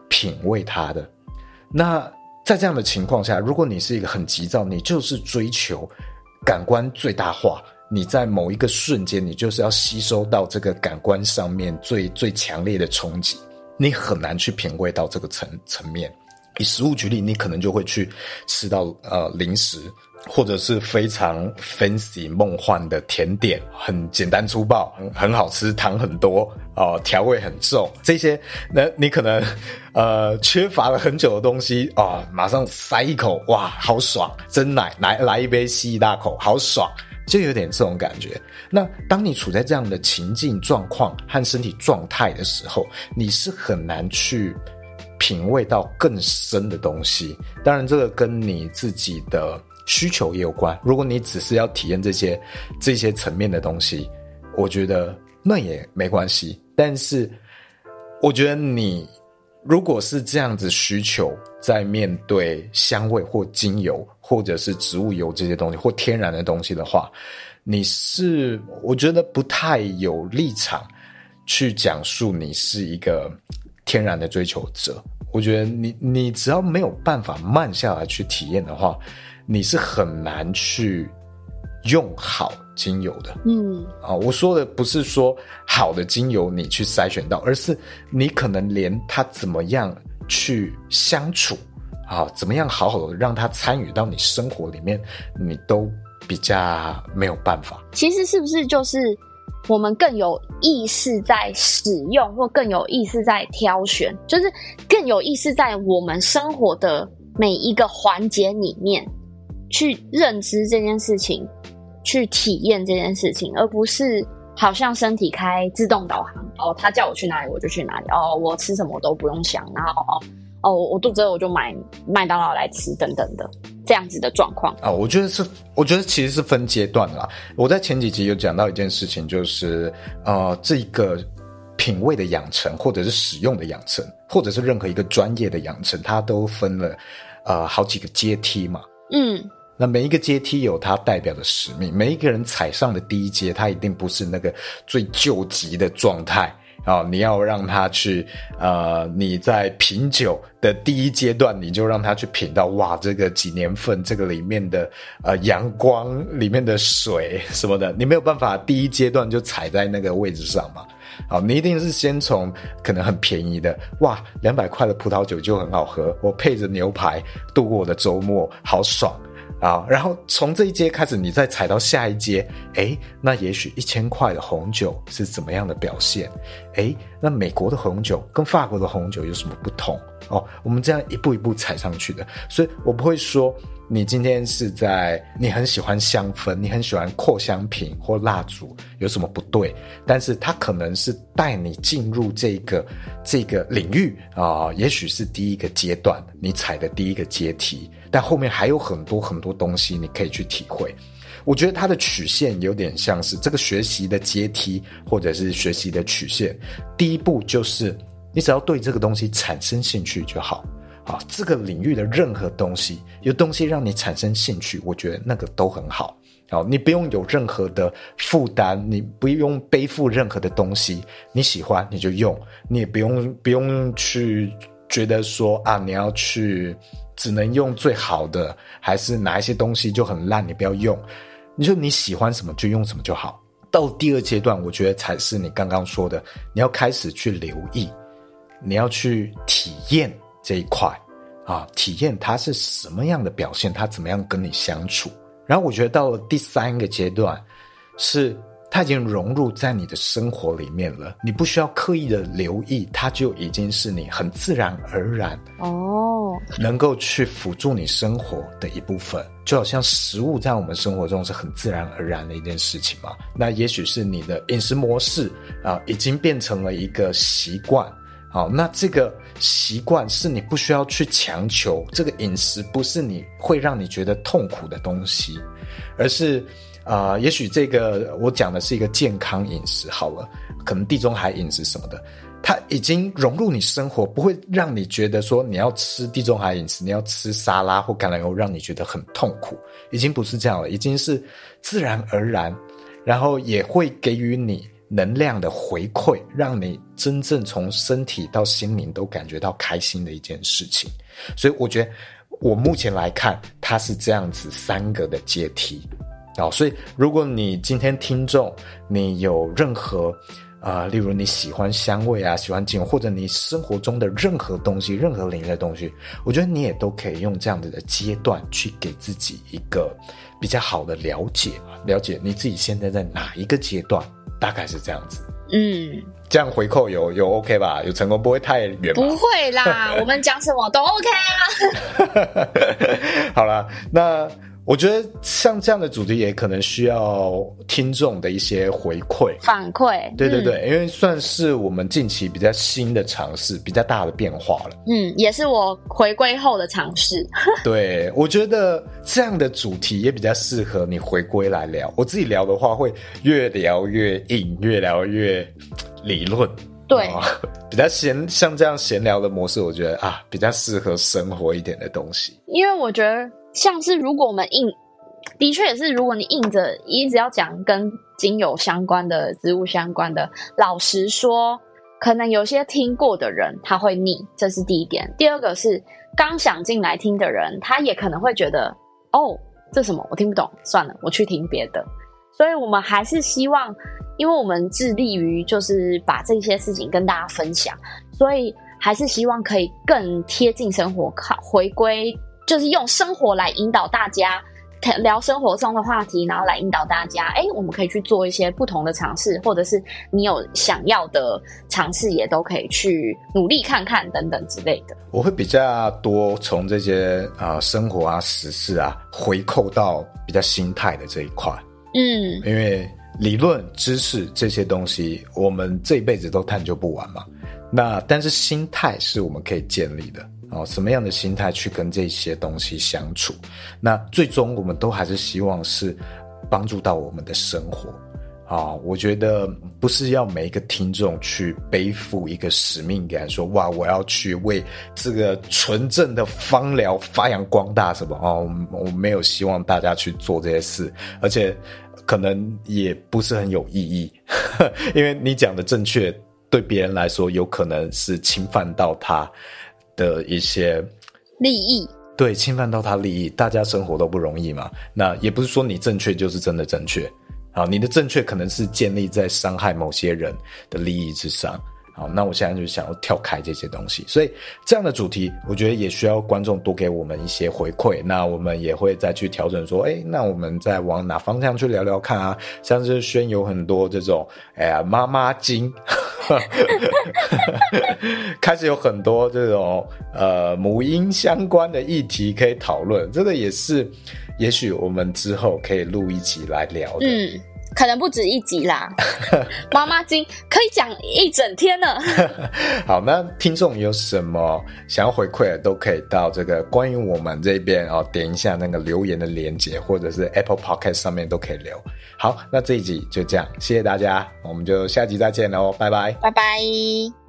品味它的。那在这样的情况下，如果你是一个很急躁，你就是追求感官最大化。你在某一个瞬间，你就是要吸收到这个感官上面最最强烈的冲击，你很难去品味到这个层层面。以食物举例，你可能就会去吃到呃零食，或者是非常 fancy 梦幻的甜点，很简单粗暴，很好吃，糖很多哦，调味很重，这些那你可能呃缺乏了很久的东西啊，哦，马上塞一口，哇，好爽！真奶来来一杯，吸一大口，好爽，就有点这种感觉。那当你处在这样的情境状况和身体状态的时候，你是很难去。品味到更深的东西，当然这个跟你自己的需求也有关。如果你只是要体验这些这些层面的东西，我觉得那也没关系。但是，我觉得你如果是这样子需求，在面对香味或精油或者是植物油这些东西或天然的东西的话，你是我觉得不太有立场去讲述你是一个天然的追求者。我觉得你你只要没有办法慢下来去体验的话，你是很难去用好精油的。嗯，啊，我说的不是说好的精油你去筛选到，而是你可能连它怎么样去相处啊，怎么样好好的让它参与到你生活里面，你都比较没有办法。其实是不是就是？我们更有意识在使用，或更有意识在挑选，就是更有意识在我们生活的每一个环节里面去认知这件事情，去体验这件事情，而不是好像身体开自动导航哦，他叫我去哪里我就去哪里哦，我吃什么都不用想，然后哦哦我肚子饿我就买麦当劳来吃等等的。这样子的状况啊，我觉得是，我觉得其实是分阶段啦。我在前几集有讲到一件事情，就是呃，这个品味的养成，或者是使用的养成，或者是任何一个专业的养成，它都分了呃好几个阶梯嘛。嗯，那每一个阶梯有它代表的使命，每一个人踩上的第一阶，它一定不是那个最救急的状态。啊、哦，你要让他去，呃，你在品酒的第一阶段，你就让他去品到，哇，这个几年份，这个里面的呃阳光，里面的水什么的，你没有办法第一阶段就踩在那个位置上嘛。好，你一定是先从可能很便宜的，哇，两百块的葡萄酒就很好喝，我配着牛排度过我的周末，好爽。啊，然后从这一阶开始，你再踩到下一阶，诶，那也许一千块的红酒是怎么样的表现？诶，那美国的红酒跟法国的红酒有什么不同？哦，我们这样一步一步踩上去的，所以我不会说你今天是在你很喜欢香氛，你很喜欢扩香品或蜡烛有什么不对，但是它可能是带你进入这个这个领域啊，也许是第一个阶段，你踩的第一个阶梯。但后面还有很多很多东西你可以去体会，我觉得它的曲线有点像是这个学习的阶梯，或者是学习的曲线。第一步就是你只要对这个东西产生兴趣就好啊，这个领域的任何东西，有东西让你产生兴趣，我觉得那个都很好。好，你不用有任何的负担，你不用背负任何的东西，你喜欢你就用，你也不用不用去觉得说啊，你要去。只能用最好的，还是哪一些东西就很烂？你不要用，你说你喜欢什么就用什么就好。到第二阶段，我觉得才是你刚刚说的，你要开始去留意，你要去体验这一块啊，体验它是什么样的表现，它怎么样跟你相处。然后我觉得到了第三个阶段是。它已经融入在你的生活里面了，你不需要刻意的留意，它就已经是你很自然而然哦，能够去辅助你生活的一部分。就好像食物在我们生活中是很自然而然的一件事情嘛。那也许是你的饮食模式啊，已经变成了一个习惯。好，那这个习惯是你不需要去强求，这个饮食不是你会让你觉得痛苦的东西，而是。啊、呃，也许这个我讲的是一个健康饮食好了，可能地中海饮食什么的，它已经融入你生活，不会让你觉得说你要吃地中海饮食，你要吃沙拉或橄榄油，让你觉得很痛苦，已经不是这样了，已经是自然而然，然后也会给予你能量的回馈，让你真正从身体到心灵都感觉到开心的一件事情。所以我觉得，我目前来看，它是这样子三个的阶梯。啊，所以如果你今天听众你有任何啊、呃，例如你喜欢香味啊，喜欢精油，或者你生活中的任何东西，任何领域的东西，我觉得你也都可以用这样子的阶段去给自己一个比较好的了解，了解你自己现在在哪一个阶段，大概是这样子。嗯，这样回扣有有 OK 吧？有成功不会太远吧？不会啦，我们讲什么都 OK 啊。好啦，那。我觉得像这样的主题也可能需要听众的一些回馈反馈。对对对，嗯，因为算是我们近期比较新的尝试，比较大的变化了。嗯，也是我回归后的尝试。对，我觉得这样的主题也比较适合你回归来聊。我自己聊的话，会越聊越硬，越聊越理论。对，比较闲，像这样闲聊的模式，我觉得啊，比较适合生活一点的东西。因为我觉得。像是如果我们硬，的确也是，如果你硬着一直要讲跟精油相关的、植物相关的，老实说，可能有些听过的人他会腻，这是第一点。第二个是刚想进来听的人，他也可能会觉得，哦，这什么我听不懂，算了，我去听别的。所以我们还是希望，因为我们致力于就是把这些事情跟大家分享，所以还是希望可以更贴近生活，靠回归。就是用生活来引导大家聊生活中的话题，然后来引导大家。哎，我们可以去做一些不同的尝试，或者是你有想要的尝试，也都可以去努力看看等等之类的。我会比较多从这些啊、呃、生活啊实事啊回扣到比较心态的这一块。嗯，因为理论知识这些东西，我们这一辈子都探究不完嘛。那但是心态是我们可以建立的。哦，什么样的心态去跟这些东西相处？那最终我们都还是希望是帮助到我们的生活。啊、我觉得不是要每一个听众去背负一个使命感，说哇，我要去为这个纯正的芳疗发扬光大什么哦，我没有希望大家去做这些事，而且可能也不是很有意义，因为你讲的正确，对别人来说有可能是侵犯到他。的一些利益，对，侵犯到他利益，大家生活都不容易嘛。那也不是说你正确就是真的正确，啊，你的正确可能是建立在伤害某些人的利益之上。好，那我现在就想要跳开这些东西，所以这样的主题，我觉得也需要观众多给我们一些回馈。那我们也会再去调整，说，哎，那我们再往哪方向去聊聊看啊？像是轩有很多这种，哎呀，妈妈经，开始有很多这种呃母婴相关的议题可以讨论，这个也是，也许我们之后可以录一集来聊的。嗯。可能不止一集啦，妈妈经可以讲一整天呢。好，那听众有什么想要回馈的，都可以到这个关于我们这边哦，点一下那个留言的连接，或者是 Apple Podcast 上面都可以留。好，那这一集就这样，谢谢大家，我们就下集再见喽，拜拜，拜拜。